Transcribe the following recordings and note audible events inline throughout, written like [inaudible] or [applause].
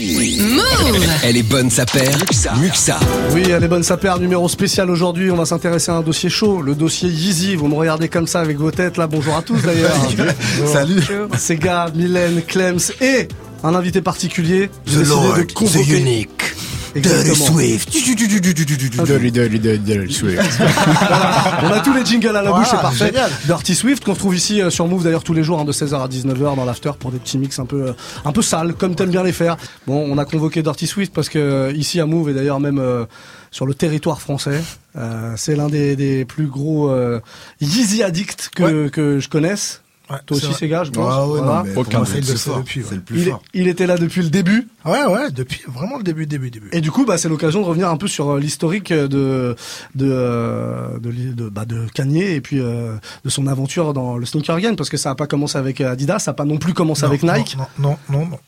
Move Elle est bonne sa paire. Muxa. Oui, elle est bonne sa paire, numéro spécial aujourd'hui. On va s'intéresser à un dossier chaud, le dossier Yeezy. Vous me regardez comme ça avec vos têtes là. Bonjour à tous d'ailleurs. [laughs] Salut. Sega, Mylène, Clems et un invité particulier. The Lord, de the unique. Dirty. Swift. Dirty, dirty, dirty, dirty Swift. [laughs] On a tous les jingles à la bouche, c'est parfait. Dirty Swift qu'on retrouve ici euh, sur Move d'ailleurs tous les jours hein, de 16h à 19h dans l'after pour des petits mix un peu euh, un peu sales comme t'aimes bien les faire. Bon, on a convoqué Dirty Swift parce que euh, ici à Move et d'ailleurs même sur le territoire français, euh, c'est l'un des, des plus gros euh, Yeezy addicts que, que je connaisse. Ouais, Toi aussi. Sega, je pense. Ah ouais, Voilà. non, mais pour Aucun c'est le C'est plus fort. depuis. C'est ouais. le plus Il est, fort. il était là depuis le début. Ouais, ouais, depuis, vraiment le début, début, début. Et du coup, bah, c'est l'occasion de revenir un peu sur euh, l'historique de de euh, de, de, bah, de Kanye et puis euh, de son aventure dans le sneaker game parce que ça a pas commencé avec euh, Adidas, ça a pas non plus commencé Non, avec non, Nike. Non, non, non, non.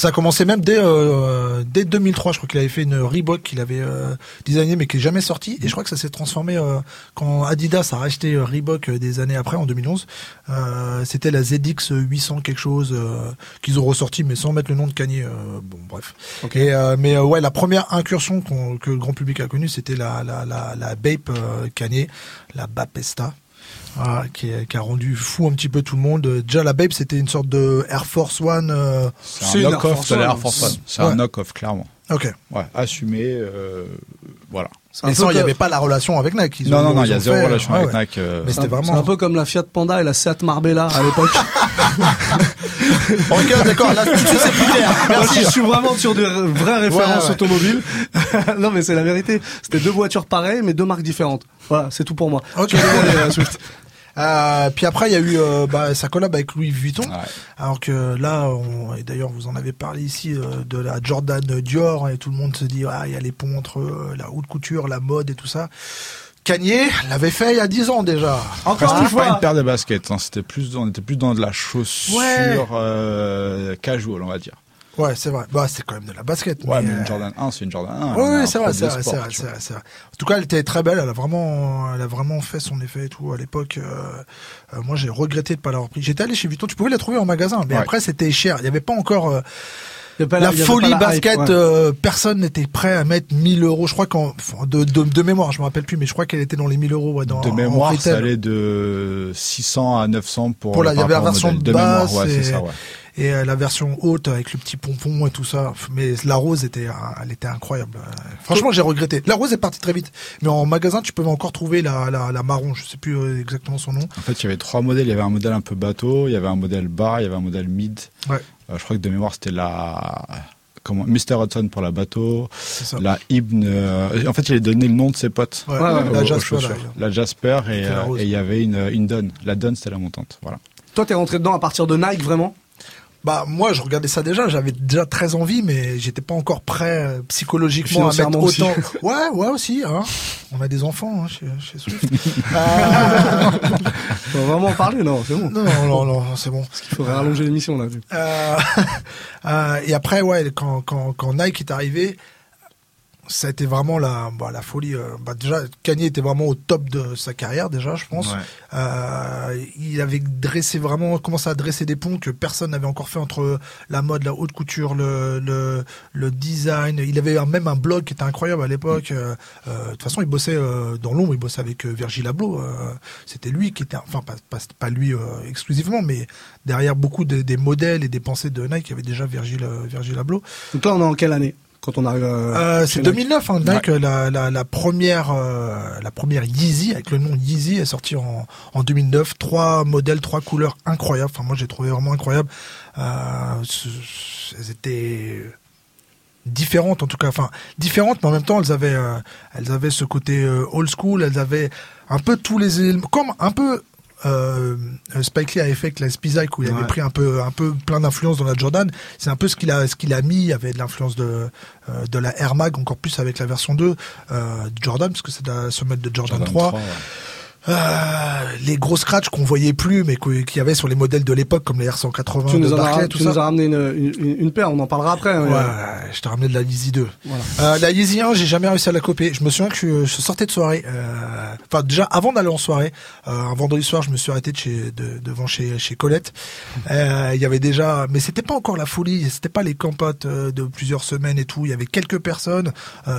Ça a commencé même dès, euh, dès 2003. Je crois qu'il avait fait une Reebok qu'il avait euh, designée mais qui est jamais sortie. Et je crois que ça s'est transformé euh, quand Adidas a racheté euh, Reebok euh, des années après, en 2011. Euh, C'était la ZX 800 quelque chose euh, qu'ils ont ressorti mais sans mettre le nom de Kanye. euh, bon, bref. Et, euh, mais euh, ouais, la première incursion que le grand public a connue, c'était la, la, la, la Bape Kanye, la Bapesta. Voilà, qui, est- qui a rendu fou un petit peu tout le monde. Déjà la Babe c'était une sorte de Air Force One. euh, C'est un knock-off Force de l'Air One. Force One. C'est Ouais. un knock-off, clairement. Ok. Ouais, assumé, euh, voilà. Mais ça, il n'y avait pas la relation avec Nike. Ils Non, ont- non, non, il y a zéro fait- relation ouais, avec. Nike. euh, Mais c'était un- vraiment- c'est un peu comme la Fiat Panda et la Seat Marbella à l'époque. [laughs] Ok, d'accord, là, tout de suite, c'est plus clair. Moi, Merci. je suis vraiment sur de vraies références Ouais, ouais. automobiles. [laughs] non, mais c'est la vérité. C'était deux voitures pareilles, mais deux marques différentes. Voilà, c'est tout pour moi. Ok. Euh, puis après, il y a eu euh, bah, sa collab avec Louis Vuitton. Ouais. Alors que là, on, et d'ailleurs, vous en avez parlé ici euh, de la Jordan Dior et tout le monde se dit ah il y a les ponts entre euh, la haute couture, la mode et tout ça. Kanye l'avait fait il y a 10 ans déjà. Encore C'était une pas fois. une paire de baskets, hein, c'était plus, on était plus dans de la chaussure Ouais. euh, casual, on va dire. Ouais, c'est vrai. Bah, c'est quand même de la basket. Ouais, mais, mais euh, une Jordan 1, c'est une Jordan 1. Oui, oui, c'est vrai, c'est vrai, c'est vrai, tu c'est vois. vrai, c'est vrai. En tout cas, elle était très belle. Elle a vraiment, elle a vraiment fait son effet et tout à l'époque. euh, euh, moi, j'ai regretté de pas l'avoir pris. J'étais allé chez Vuitton. Tu pouvais la trouver en magasin, mais Ouais. après c'était cher. Il n'y avait pas encore euh, pas la folie pas la basket. hype, ouais. euh, personne n'était prêt à mettre 1000 euros. Je crois qu'en de, de, de mémoire, je me rappelle plus, mais je crois qu'elle était dans les 1000 euros. Ouais, dans, De mémoire, ça allait de 600 à 900 pour, Pour la- il y par avait la rapport au version de mémoire, ouais, et- c'est ça, ouais. et euh, la version haute avec le petit pompon et tout ça. Mais la rose était, euh, elle était incroyable. Euh, Franchement, j'ai regretté. La rose est partie très vite, mais en magasin, tu peux encore trouver la, la, la marron. Je sais plus euh, exactement son nom. En fait, il y avait trois modèles. Il y avait un modèle un peu bateau, il y avait un modèle bar, il y avait un modèle mid. Ouais. Euh, je crois que de mémoire, c'était la comment Mr Hudson pour la bateau, la Ibn. euh, En fait, il a donné le nom de ses potes. Ouais, Ouais, ouais, la aux- Jasper. La Jasper et euh, et il y avait une, une Dunn. La Dunn, c'était la montante. Voilà. Toi, t'es rentré dedans à partir de Nike, vraiment? Bah moi je regardais ça déjà, j'avais déjà très envie, mais j'étais pas encore prêt euh, psychologiquement à mettre Financièrement aussi. autant. Ouais, ouais aussi. Hein. On a des enfants hein, chez, chez Swift. [laughs] Euh, On va vraiment en parler, non, c'est bon. non, non, non, non, c'est bon. Il faudrait rallonger l'émission, là. Euh, [laughs] euh, et après, ouais, quand, quand, quand Nike est arrivé, ça a été vraiment la, bah, la folie. euh. Bah, déjà, Kanye était vraiment au top de sa carrière, déjà, je pense. Ouais. Euh, il avait dressé vraiment, commencé à dresser des ponts que personne n'avait encore fait entre la mode, la haute couture, le, le, le design. Il avait même un blog qui était incroyable à l'époque. Euh, euh, De toute façon, il bossait euh, dans l'ombre, il bossait avec euh, Virgil Abloh. euh, C'était lui qui était, enfin, pas, pas, pas lui euh, exclusivement, mais derrière beaucoup de- des modèles et des pensées de Nike, il y avait déjà Virgil, euh, Virgil Abloh. Donc là, on est en quelle année? Quand on arrive euh, Euh, chez c'est Nike 2009, hein, Nike, la, la, la première, euh, la première Yeezy avec le nom Yeezy est sortie en, en 2009. Trois modèles, trois couleurs incroyables. Enfin, moi, j'ai trouvé vraiment incroyable. Euh, elles étaient différentes en tout cas enfin différentes mais en même temps elles avaient euh, elles avaient ce côté euh, old school elles avaient un peu tous les éléments comme un peu euh, Spike Lee avait fait avec la Spizike où il avait Ouais. pris un peu un peu plein d'influence dans la Jordan c'est un peu ce qu'il a ce qu'il a mis il y avait de l'influence de euh, de la Air Mag encore plus avec la version 2 euh, de Jordan parce que c'est la semelle de Jordan, Jordan 3 3, ouais. Euh, les gros scratchs qu'on voyait plus, mais qu'il y avait sur les modèles de l'époque, comme les R180 Tu de nous, en Barclay, as, tout tu ça. nous as ramené une, une, une paire, on en parlera après. hein, Ouais, je t'ai ramené de la Yeezy 2. Voilà. Euh, la Yeezy 1, j'ai jamais réussi à la copier. Je me souviens que je, je sortais de soirée. euh, Enfin, déjà, avant d'aller en soirée, euh, un vendredi soir, je me suis arrêté de chez, de- devant chez, chez Colette. Il y avait déjà, mais c'était pas encore la folie. C'était pas les campotes de plusieurs semaines et tout. Il y avait quelques personnes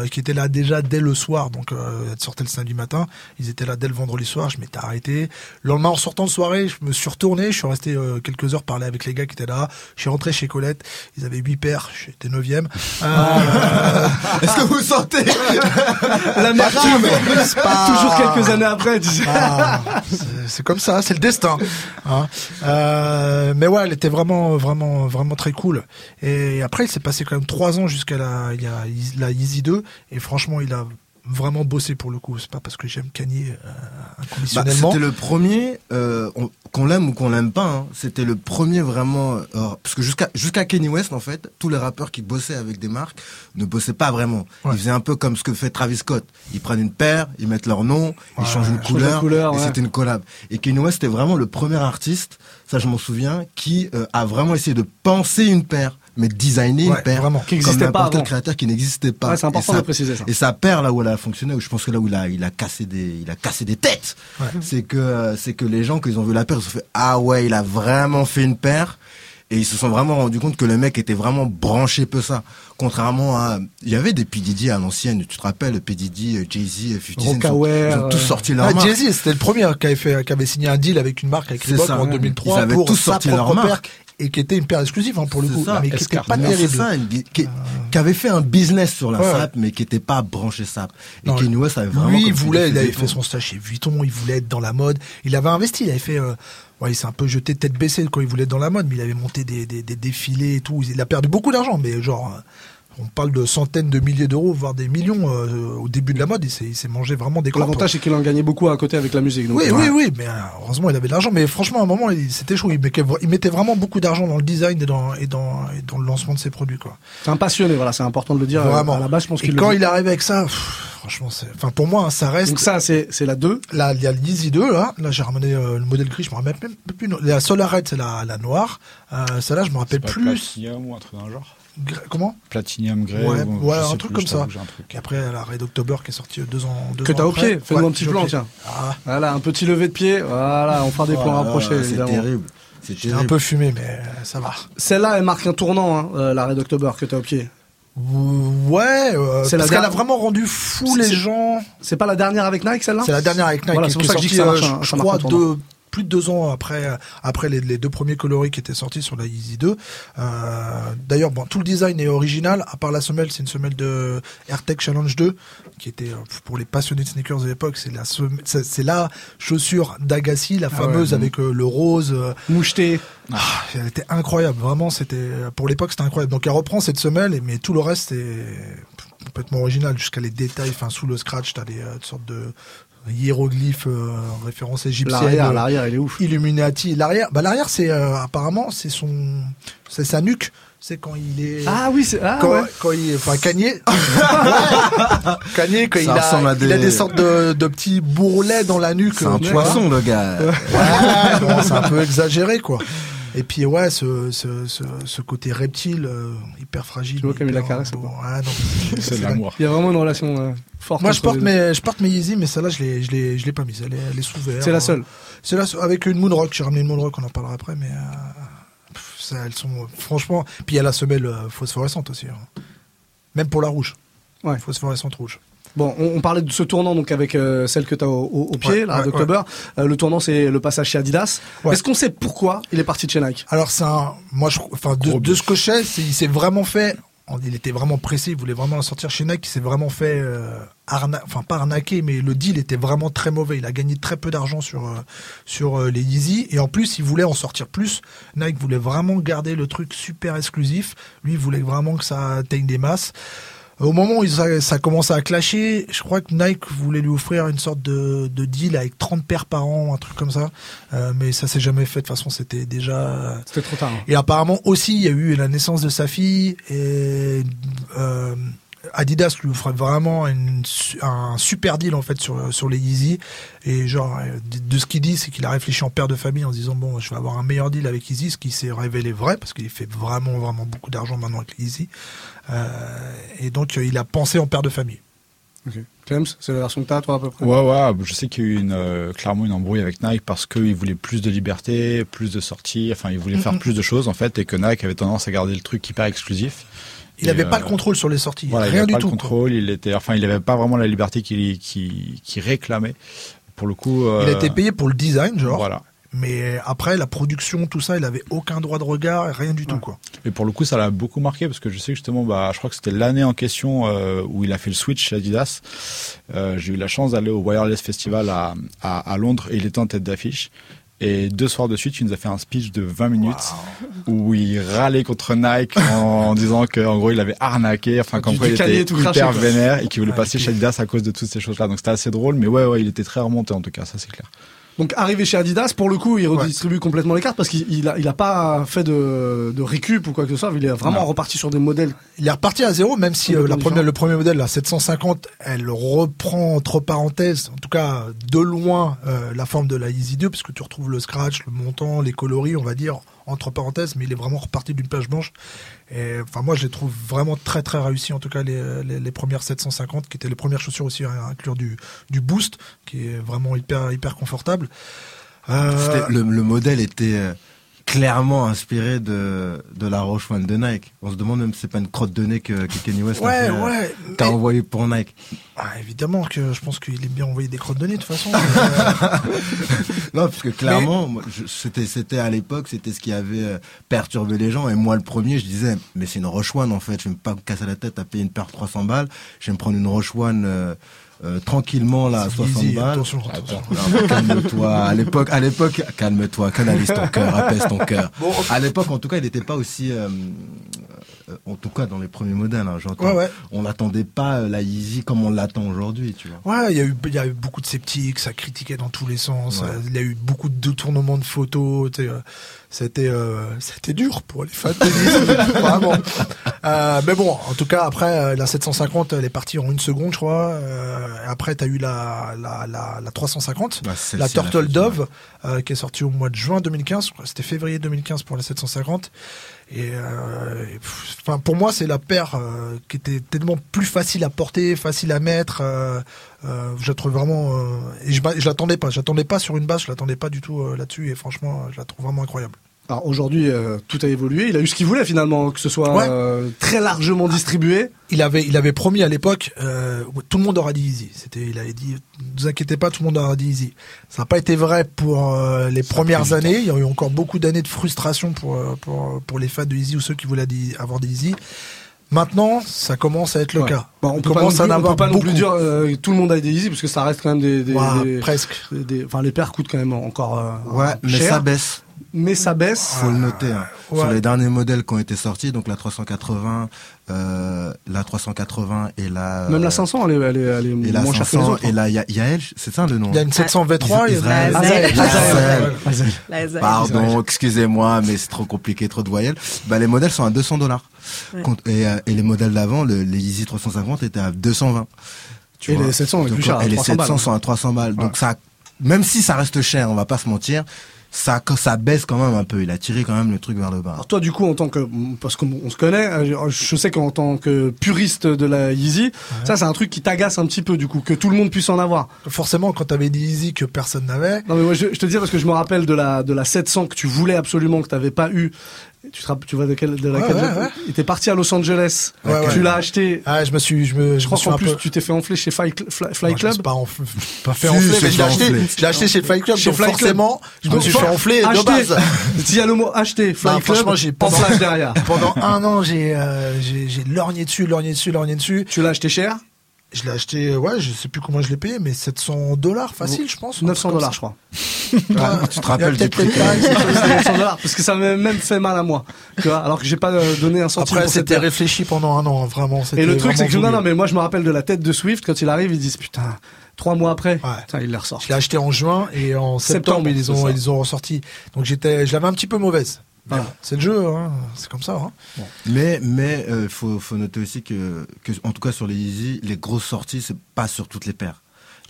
qui étaient là déjà dès le soir. Donc, elles sortaient le samedi matin. Ils étaient là dès le vendredi soir. Je m'étais arrêté. Le lendemain, en sortant de soirée, je me suis retourné. Je suis resté euh, quelques heures parler avec les gars qui étaient là. Je suis rentré chez Colette. Ils avaient huit paires. J'étais neuvième. [laughs] Euh, Est-ce que vous sentez La merde, pas- toujours quelques années après, tu sais. Ah, c'est- comme ça, c'est le destin. hein. Euh, mais ouais, elle était vraiment, vraiment, vraiment très cool. Et après, il s'est passé quand même trois ans jusqu'à la, il y a la Easy 2. Et franchement, il a vraiment bossé pour le coup. C'est pas parce que j'aime Kanye euh, Bah, inconditionnellement. C'était le premier, euh, on- qu'on l'aime ou qu'on l'aime pas, hein, c'était le premier vraiment, euh, parce que jusqu'à jusqu'à Kanye West en fait, tous les rappeurs qui bossaient avec des marques ne bossaient pas vraiment. Ouais. Ils faisaient un peu comme ce que fait Travis Scott. Ils prennent une paire, ils mettent leur nom, ils changent une couleur, couleur, et ouais. c'était une collab. Et Kanye West c'était vraiment le premier artiste, ça je m'en souviens, qui euh, a vraiment essayé de penser une paire, mais de designer Ouais, une paire, vraiment. Qui comme n'importe quel créateur qui n'existait pas. Ouais, c'est important Et ça- de préciser ça. et sa paire là où elle a fonctionné, où je pense que là où il a, il a cassé des, il a cassé des têtes, Ouais. c'est que c'est que les gens quand ils ont vu la paire, ils se sont fait ah ouais, il a vraiment fait une paire. Et ils se sont vraiment rendus compte que le mec était vraiment branché peu ça. Contrairement à, il y avait des P Diddy à l'ancienne, tu te rappelles, P Diddy, Jay-Z, 50 Cent, ils ont- tous euh, sorti leur Ah, marque. Jay-Z, c'était le premier qui avait fait, qui avait signé un deal avec une marque avec Reebok en ouais. 2003 Ils avaient pour tous sorti leur marque. Et qui était une paire exclusive hein, pour le coup, ça. mais qui pas terrible. ça, une qui, qui avait fait un business sur la Ouais, SAP, mais qui était pas branché SAP. Et Non, West avait vraiment. Lui, il voulait, il avait fait son stage chez Vuitton, il voulait être dans la mode. Il avait investi, il avait fait, euh, ouais, il s'est un peu jeté tête baissée quand il voulait être dans la mode, mais il avait monté des, des, des défilés et tout. Il a perdu beaucoup d'argent, mais genre, euh, on parle de centaines de milliers d'euros, voire des millions euh, au début de la mode. Il s'est, mangé vraiment des. L'avantage, c'est qu'il en gagnait beaucoup à côté avec la musique. donc, Oui, euh, oui, oui, mais euh, heureusement il avait de l'argent. Mais franchement, à un moment, il- c'était chaud. Il mettait, il mettait vraiment beaucoup d'argent dans le design et dans, et dans, et dans le lancement de ses produits. C'est un passionné, voilà, c'est important de le dire. Vraiment. À la base, je pense qu'il quand il arrivé avec ça, pff, franchement, c'est, enfin, pour moi, hein, ça reste. Donc ça, c'est la 2. Là, il y a l'Easy 2, là. Là, j'ai ramené euh, le modèle gris, je me rappelle même plus. La Solar Red, c'est la, la noire. Euh, celle-là, je me rappelle plus. Platinum ou un truc dans le genre Comment? Platinum Grey Ouais, ou- ouais, je un truc plus, comme ça. un truc. Et après, la Red October qui est sortie deux ans. Deux Que t'as au pied. Fais-nous Ouais, un petit plan, tiens. Ah, Voilà, un petit lever de pied. Voilà, on fera des plans Ah, rapprochés, C'est terrible. C'est un peu fumé, mais ça va. Celle-là, elle marque un tournant, hein, euh, la Red October que t'as au pied. Ouais, euh, C'est la parce qu'elle a vraiment rendu fou les gens. C'est pas la dernière avec Nike, celle-là? C'est la dernière avec Nike Voilà, c'est pour ça que je dis que ça euh, marche un- je ça marche crois, deux, plus de deux ans après, après les, les deux premiers coloris qui étaient sortis sur la Yeezy 2. Euh, D'ailleurs, bon, tout le design est original, à part la semelle, c'est une semelle de AirTech Challenge 2, qui était, euh, pour les passionnés de sneakers de l'époque, c'est la, c'est la chaussure d'Agassi, la Ah fameuse ouais. avec euh, le rose. euh, Moucheté. ah, elle était incroyable, vraiment, c'était, pour l'époque, c'était incroyable. Donc elle reprend cette semelle, mais tout le reste est complètement original, jusqu'à les détails, enfin, sous le scratch, t'as des euh, sortes de hiéroglyphes, euh, références égyptiennes. L'arrière, euh, l'arrière, il est ouf. Illuminati. L'arrière, bah l'arrière, c'est euh, apparemment c'est son, c'est sa nuque. C'est quand il est. Ah oui, c'est. Ah quand, ouais. quand il, enfin Kanye, [laughs] Kanye quand Ça il a, à il a des- des sortes de, de petits bourrelets dans la nuque. C'est un poisson, le gars. Ouais, [laughs] bon, c'est un peu exagéré quoi. Et puis ouais, ce, ce, ce, ce côté reptile euh, hyper fragile. Tu vois comme il la caresse, non, C'est de l'amour. Il y a vraiment une relation euh, forte. Moi je porte mes je porte mes Yeezy mais celle-là je l'ai je l'ai je l'ai pas mise elle est, elle est sous verre. C'est la seule. C'est là avec une Moonrock, j'ai ramené une Moonrock, on en parlera après, mais euh, pff, ça, elles sont franchement. Puis il y a la semelle euh, phosphorescente aussi, hein. même pour la rouge. Ouais. Phosphorescente rouge. Bon, on, on parlait de ce tournant donc avec euh, celle que tu as au, au- au pied, Ouais, October. Euh, le tournant, c'est le passage chez Adidas. Est-ce qu'on sait pourquoi il est parti de chez Nike? Alors c'est un, moi je, enfin de, de ce que je sais, il s'est vraiment fait. Il était vraiment pressé, il voulait vraiment la sortir chez Nike. Il s'est vraiment fait euh, arna- enfin pas arnaquer, mais le deal était vraiment très mauvais. Il a gagné très peu d'argent sur euh, sur les Yeezy et en plus il voulait en sortir plus. Nike voulait vraiment garder le truc super exclusif. Lui il voulait vraiment que ça atteigne des masses. Au moment où ça, ça commençait à clasher, je crois que Nike voulait lui offrir une sorte de, de deal avec 30 paires par an, un truc comme ça. Euh, mais ça s'est jamais fait. De toute façon, c'était déjà C'était trop tard. hein. et apparemment aussi, il y a eu la naissance de sa fille et euh, Adidas lui ferait vraiment une un super deal en fait sur sur les Yeezy. Et genre de, de ce qu'il dit c'est qu'il a réfléchi en père de famille en se disant bon je vais avoir un meilleur deal avec Yeezy ce qui s'est révélé vrai parce qu'il fait vraiment vraiment beaucoup d'argent maintenant avec les Yeezy. Euh, et donc il a pensé en père de famille. Ok. Clems, c'est la version que t'as, toi, à peu près? Ouais, ouais, je sais qu'il y a eu une, euh, clairement une embrouille avec Nike parce qu'ils voulaient plus de liberté, plus de sorties, enfin, ils voulaient faire plus de choses, en fait, et que Nike avait tendance à garder le truc hyper exclusif. Il Et, avait pas euh, le contrôle sur les sorties Voilà, il rien avait du pas tout le contrôle, il était, enfin, il avait pas vraiment la liberté qu'il qu'il réclamait. Pour le coup, il a euh, été payé pour le design genre Voilà. mais après la production tout ça il avait aucun droit de regard et rien du tout quoi Et pour le coup, ça l'a beaucoup marqué parce que je sais que justement, bah, je crois que c'était l'année en question euh, où il a fait le switch chez Adidas. Euh, J'ai eu la chance d'aller au Wireless Festival à, à, à Londres et il était en tête d'affiche. Et deux soirs de suite, il nous a fait un speech de 20 minutes où il râlait contre Nike en disant qu'en gros, il avait arnaqué, enfin, qu'en gros, il était tout hyper craché, vénère et qu'il voulait Ouais, passer chez Adidas à cause de toutes ces choses-là. Donc c'était assez drôle, mais ouais, ouais, il était très remonté en tout cas, ça c'est clair. Donc arrivé chez Adidas, pour le coup, il redistribue complètement les cartes parce qu'il il a, il a pas fait de, de récup ou quoi que ce soit. Il est vraiment Non. reparti sur des modèles. Il est reparti à zéro, même si euh, la première, le premier modèle, la 750, elle reprend entre parenthèses, en tout cas de loin, euh, la forme de la Easy 2, parce que tu retrouves le scratch, le montant, les coloris, on va dire, entre parenthèses, mais il est vraiment reparti d'une page blanche. Et enfin, moi, je les trouve vraiment très très réussis, en tout cas les, les, les premières 750, qui étaient les premières chaussures aussi à inclure du, du boost, qui est vraiment hyper hyper confortable. Euh, le, le modèle était euh, clairement inspiré de, de la Roche One de Nike. On se demande même si c'est pas une crotte de nez que, que Kenny West a, ouais, euh, ouais. qu'a mais- envoyé pour Nike. Ah, évidemment que je pense qu'il aime bien envoyer des crottes de nez de toute façon. [laughs] Non, parce que clairement, c'était, c'était à l'époque, c'était ce qui avait perturbé les gens. Et moi, le premier, je disais, mais c'est une Roche One en fait. Je vais pas me casser la tête à payer une paire de 300 balles. Je vais me prendre une Roche One euh, euh, tranquillement là à C'est 60 easy, balles. attention, attention. Calme-toi. À l'époque, à l'époque, calme-toi, canalise ton cœur, apaise ton cœur. Bon. À l'époque, en tout cas, il n'était pas aussi, euh, euh, en tout cas, dans les premiers modèles, hein, j'entends. Ouais, ouais. On n'attendait pas euh, la Yeezy comme on l'attend aujourd'hui, tu vois. Ouais, il y a eu, il y a eu beaucoup de sceptiques, ça critiquait dans tous les sens. Ouais. euh, Il y a eu beaucoup de détournements de photos. tu sais, C'était, euh, c'était dur pour les fans de tennis, [laughs] vraiment. Euh, mais bon, en tout cas, après euh, la 750, elle est partie en une seconde, je crois. Euh, après, t'as eu la, la, la, la 350. Bah, la Turtle Dove euh, qui est sortie au mois de juin 2015 je crois que c'était février 2015 pour la 750 et euh, et, pff, enfin pour moi c'est la paire euh, qui était tellement plus facile à porter facile à mettre euh, euh, je la trouve vraiment euh, et je, je l'attendais pas j'attendais pas sur une base je l'attendais pas du tout euh, là-dessus et franchement je la trouve vraiment incroyable Alors aujourd'hui, euh, tout a évolué. Il a eu ce qu'il voulait finalement, que ce soit Ouais. euh, très largement distribué. il avait il avait promis à l'époque euh, tout le monde aura dit easy c'était il avait dit ne vous inquiétez pas tout le monde aura dit easy ça n'a pas été vrai pour euh, les premières années il y a eu encore beaucoup d'années de frustration pour pour pour les fans de easy ou ceux qui voulaient avoir des easy maintenant ça commence à être le Ouais. cas Bon, on peut pas, non commence plus, à en on peut avoir pas non plus beaucoup. dire euh, tout le monde a des Easy parce que ça reste quand même des, des, Ouah, des- presque des- des- enfin les paires coûtent quand même encore euh, Ouais, mais cher, ça baisse. Mais ça baisse. Faut le noter. hein. ouais. Sur les derniers modèles qui ont été sortis, donc la 380, euh, la 380 et la Même la 500, elle est, elle est, elle est et la moins chère que les 500 autres. et la Ya- Yael, c'est ça le nom il y a une 700 V3 et Israël. La Zaï. Pardon, excusez-moi, mais c'est trop compliqué, trop de voyelles. Bah, les modèles sont à 200 dollars. Ouais. Et, euh, et les modèles d'avant, le, les Yeezy 350 étaient à 220. Tu Et vois. les 700 est Donc, plus cher, Et les 300 700 balles. sont à 300 balles. Donc ça, même si ça reste cher, on va pas se mentir, ça, ça baisse quand même un peu. Il a tiré quand même le truc vers le bas. Alors toi, du coup, en tant que, parce qu'on on se connaît, euh, je sais qu'en tant que puriste de la Yeezy, ça c'est un truc qui t'agace un petit peu, du coup, que tout le monde puisse en avoir. forcément quand t'avais des easy que personne n'avait Non mais moi je, je te dis parce que je me rappelle de la de la 700 que tu voulais absolument que t'avais pas eu. Tu te rappelles, tu vois de quelle de laquelle Ouais, ouais, je- ouais. Il était parti à Los Angeles. Ouais, ouais. tu l'as acheté. ah je me suis je me Je je crois qu'en plus peu tu t'es fait enfler chez Fly, Fly, Fly Non, je me suis Club. pas, enf- pas fait enfler, mais je l'ai fait acheté, l'ai acheté chez Fly Club, Chez donc Fly Club. forcément, je me suis fait enfler de Acheter. base. [laughs] S'il y a le mot acheter, Fly Non, Club, franchement, j'ai en pendant- flash derrière. Pendant un an, j'ai euh, j'ai j'ai lorgné dessus, lorgné dessus, lorgné dessus. Tu l'as acheté cher? Je l'ai acheté, ouais, je sais plus comment je l'ai payé, mais 700 dollars facile, je pense. 900 dollars, je crois. Ouais, tu te rappelles du prix. prix 900 dollars, parce que ça m'a même fait mal à moi. Tu vois, alors que j'ai pas euh, donné un centime Après, cette c'était réfléchi pendant un an, vraiment. Et le truc, c'est que non, non, mais moi je me rappelle de la tête de Swift quand il arrive, ils disent putain, trois mois après, Ouais. putain, il les ressort. Je l'ai acheté en juin et en septembre, Septembre, ils ont ils ont ressorti. Donc j'étais, je l'avais un petit peu mauvaise. Voilà. C'est le jeu, hein. c'est comme ça. Hein. Mais mais euh, faut faut noter aussi que que en tout cas sur les Easy, les grosses sorties c'est pas sur toutes les paires.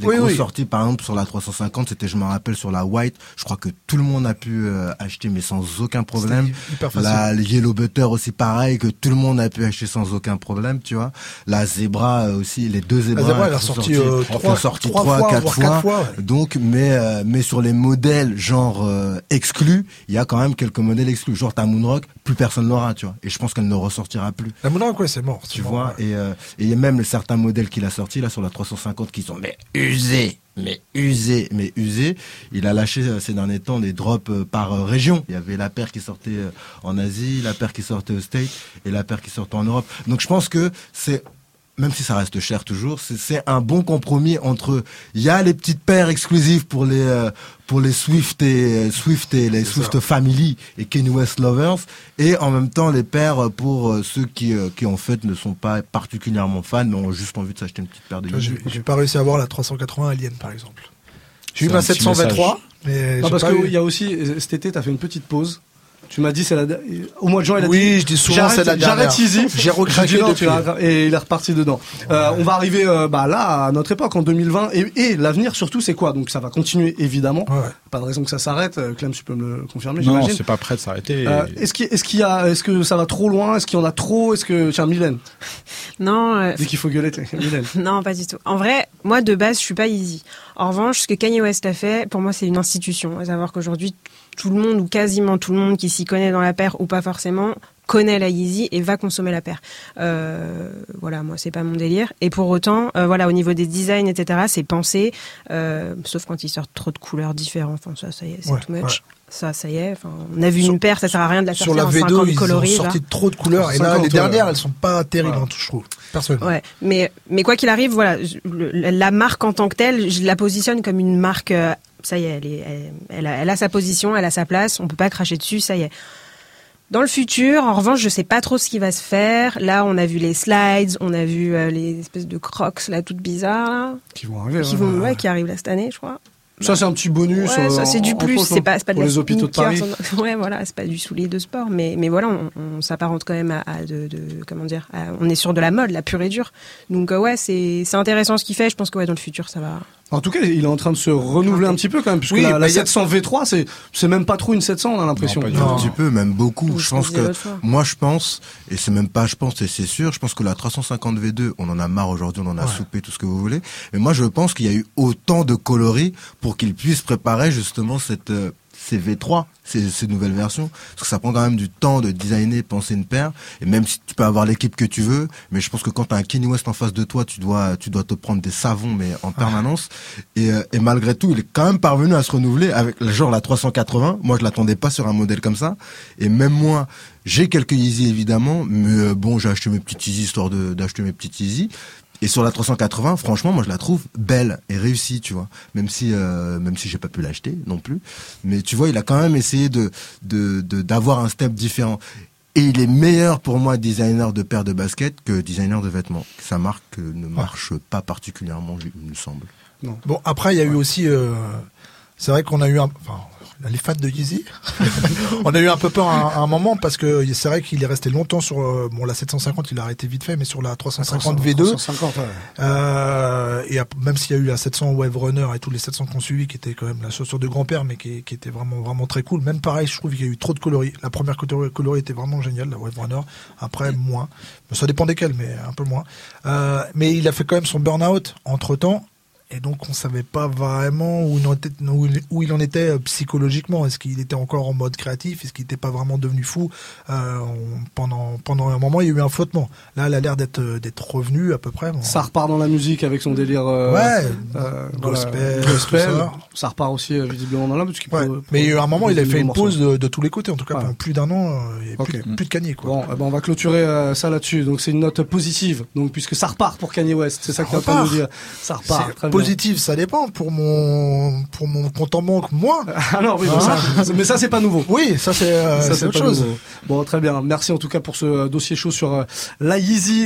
Les Oui, grosses oui. sorties par exemple sur la 350, c'était je me rappelle sur la White, je crois que tout le monde a pu euh, acheter mais sans aucun problème. C'était hyper facile. La Yellow Butter aussi pareil que tout le monde a pu acheter sans aucun problème, tu vois. La Zebra euh, aussi, les deux Zebras. Zebra, elle a sorti, euh, trois- sorti trois quatre fois. quatre fois, ouais. Donc, mais euh, mais sur les modèles genre euh, exclus, il y a quand même quelques modèles exclus. Genre ta Moonrock, plus personne l'aura, tu vois. Et je pense qu'elle ne ressortira plus. La Moonrock, ouais, c'est mort. Tu mort, vois, ouais. euh, et il y a même certains modèles qu'il a sortis là sur la 350 qui sont mais usés, mais usés, mais usés. Il a lâché euh, ces derniers temps des drops euh, par euh, région. Il y avait la paire qui sortait en Asie, la paire qui sortait au States et la paire qui sortait en Europe. Donc je pense que c'est même si ça reste cher toujours, c'est- un bon compromis entre il y a les petites paires exclusives pour les euh, pour les Swift et Swift et les Swift ça. Family et Kanye West lovers et en même temps les paires pour euh, ceux qui euh, qui en fait ne sont pas particulièrement fans mais ont juste envie de s'acheter une petite paire de Tu J'ai pas réussi à avoir la 380 Alien, par exemple. J'ai eu ma un petit 723, mais Non, parce qu'il eu- y a aussi, euh, cet été, t'as fait une petite pause. Tu m'as dit, c'est la, au mois de juin, il a dit. Oui, je dis souvent J'arrête- c'est la dernière. J'arrête Easy. J'ai recraqué depuis. et il est reparti dedans. Euh, on va arriver euh, bah, là à notre époque en 2020 et, et l'avenir surtout c'est quoi? Donc ça va continuer évidemment. Ouais. Pas de raison que ça s'arrête. Euh, Clem, tu peux me le confirmer, Non, c'est pas prêt de s'arrêter. Euh, est-ce qu'il est-ce qu'il y a est-ce que ça va trop loin? Est-ce qu'il y en a trop? Est-ce que tiens Mylène [laughs] Non, euh, dès qu'il faut gueuler Mylène. [laughs] non, pas du tout. En vrai, moi de base, je suis pas easy. En revanche, ce que Kanye West a fait, pour moi, c'est une institution. À savoir qu'aujourd'hui, tout le monde ou quasiment tout le monde qui s'y connaît dans la paire ou pas forcément connaît la Yeezy et va consommer la paire. Euh, voilà, moi c'est pas mon délire. Et pour autant, euh, voilà, au niveau des designs, etc., c'est pensé. euh, sauf quand ils sortent trop de couleurs différentes. Enfin, ça, ça y est, c'est Ouais, too much. ouais. Ça, ça y est. Enfin, on a vu Sur- une paire, ça sert à rien de la Sur sortir la en V2, 50 ils ont sorti trop de couleurs. Et là, 50, les dernières, elles sont pas terribles, Ouais. hein, je trouve. Personnellement. Ouais, mais mais quoi qu'il arrive, voilà, je- le- la marque en tant que telle, je la positionne comme une marque. Ça y est, elle, est, elle, elle a, elle a sa position, elle a sa place. On peut pas cracher dessus, ça y est. Dans le futur, en revanche, je sais pas trop ce qui va se faire. Là, on a vu les slides, on a vu euh, les espèces de crocs là, toutes bizarres, là, Qui vont arriver. qui vont, ouais, qui arrivent là cette année, je crois. Ça c'est un petit bonus. Ouais, euh, ça c'est du plus. C'est pas, pas de pour les hôpitaux de Paris. [laughs] Ouais, voilà, c'est pas du soulier de sport, mais mais voilà, on, on s'apparente quand même à, à de, de- comment dire, à- on est sur de la mode, la pure et dure. Donc euh, ouais, c'est c'est intéressant ce qu'il fait. Je pense que ouais, dans le futur, ça va. En tout cas, il est en train de se renouveler un petit peu quand même, puisque Oui, la, la mais il y a- 700 V3, c'est c'est même pas trop une 700, on a l'impression. Un petit peu, même beaucoup. Je pense que moi je pense et c'est même pas je pense et c'est sûr, je pense que la 350 V2, on en a marre aujourd'hui, on en a Ouais. soupé tout ce que vous voulez. Mais moi je pense qu'il y a eu autant de coloris pour qu'ils puissent préparer justement cette euh, ces V3, ces, ces nouvelles versions, parce que ça prend quand même du temps de designer, penser une paire, et même si tu peux avoir l'équipe que tu veux, mais je pense que quand tu as un Kanye West en face de toi, tu dois, tu dois te prendre des savons, mais en permanence, et, euh, et malgré tout, il est quand même parvenu à se renouveler avec genre la 380, moi je l'attendais pas sur un modèle comme ça, et même moi, j'ai quelques Yeezy évidemment, mais euh, bon, j'ai acheté mes petites Yeezy histoire d'acheter mes petites Yeezy, et sur la 380, franchement, moi je la trouve belle et réussie, tu vois. Même si euh, même si j'ai pas pu l'acheter non plus, mais tu vois, il a quand même essayé de de de- d'avoir un step différent. Et il est meilleur pour moi designer de paires de baskets que designer de vêtements. Sa marque ne marche pas particulièrement, il me semble. Bon, après, il y a eu aussi. euh, c'est vrai qu'on a eu un. Enfin, les fans de Yeezy. [laughs] on a eu un peu peur à, un- à un moment parce que c'est vrai qu'il est resté longtemps sur. euh, bon, la 750, il a arrêté vite fait, mais sur la 350 V2. 350, ouais. Euh, et même s'il y a eu la 700 Wave Runner et tous les 700 qu'on suivi qui étaient quand même la chaussure de grand-père mais qui, qui était vraiment vraiment très cool. Même pareil, je trouve qu'il y a eu trop de coloris. La première coloris, coloris était vraiment géniale, la Wave Runner. Après, moins. Ça dépend desquels, mais un peu moins. Euh, mais il a fait quand même son burn-out entre temps. Et donc, on savait pas vraiment où il en était, où il- où il en était euh, psychologiquement. Est-ce qu'il était encore en mode créatif? Est-ce qu'il n'était pas vraiment devenu fou? Euh, on- pendant, pendant un moment, il y a eu un flottement. Là, il a l'air d'être euh, d'être revenu à peu près. Bon. Ça repart dans la musique avec son délire. euh, Ouais, euh, gospel, gospel. ça. Ça repart aussi visiblement dans la parce Ouais. peut- Mais il y a eu un moment, il a fait une pause de, de tous les côtés. En tout cas, Ouais. pendant plus d'un an, il n'y Ok. plus, plus de canier. Quoi. Bon, eh ben, on va clôturer ça là-dessus. Donc c'est une note positive. Donc puisque ça repart pour Kanye West, c'est ça, Ça que tu train de nous dire. Ça repart. Positif, ça dépend. Pour mon, pour mon compte en banque, moi. [laughs] Ah non, oui, mais ça, mais ça c'est pas nouveau. Oui, ça c'est euh, autre chose. nouveau. Bon, très bien. Merci en tout cas pour ce euh, dossier chaud sur euh, la Yeezy.